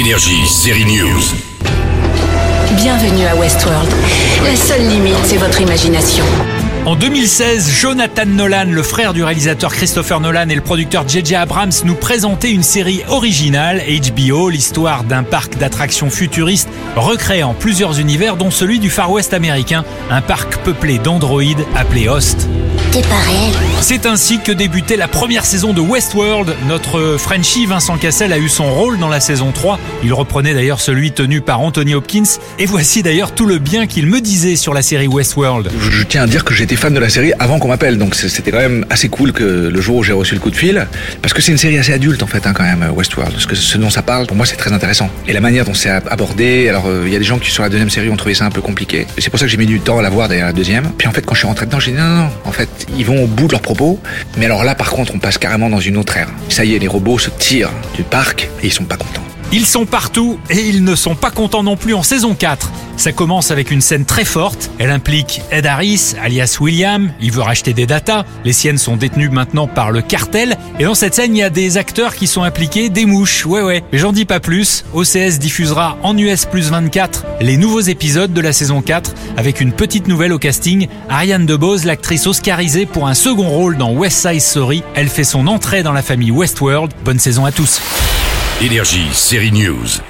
Énergie, série News. Bienvenue à Westworld. La seule limite, c'est votre imagination. En 2016, Jonathan Nolan, le frère du réalisateur Christopher Nolan et le producteur J.J. Abrams nous présentaient une série originale, HBO, l'histoire d'un parc d'attractions futuriste recréant plusieurs univers dont celui du Far West américain, un parc peuplé d'androïdes appelé Host. T'es pas réel. C'est ainsi que débutait la première saison de Westworld. Notre Frenchie Vincent Cassel a eu son rôle dans la saison 3. Il reprenait d'ailleurs celui tenu par Anthony Hopkins. Et voici d'ailleurs tout le bien qu'il me disait sur la série Westworld. Je, tiens à dire que j'étais fan de la série avant qu'on m'appelle, donc c'était quand même assez cool que le jour où j'ai reçu le coup de fil, parce que c'est une série assez adulte en fait hein, quand même Westworld, parce que ce dont ça parle pour moi c'est très intéressant. Et la manière dont c'est ab- abordé, alors euh, il y a des gens qui sur la deuxième série ont trouvé ça un peu compliqué, c'est pour ça que j'ai mis du temps à la voir derrière la deuxième. Puis en fait quand je suis rentré dedans j'ai dit non non non, en fait ils vont au bout de leurs mais alors là par contre on passe carrément dans une autre ère. Ça y est les robots se tirent du parc et ils sont pas contents. Ils sont partout et ils ne sont pas contents non plus en saison 4. Ça commence avec une scène très forte. Elle implique Ed Harris, alias William. Il veut racheter des datas. Les siennes sont détenues maintenant par le cartel. Et dans cette scène, il y a des acteurs qui sont impliqués, des mouches. Ouais, ouais. Mais j'en dis pas plus. OCS diffusera en US plus 24 les nouveaux épisodes de la saison 4 avec une petite nouvelle au casting. Ariane DeBose, l'actrice oscarisée pour un second rôle dans West Side Story. Elle fait son entrée dans la famille Westworld. Bonne saison à tous. Énergie, série News.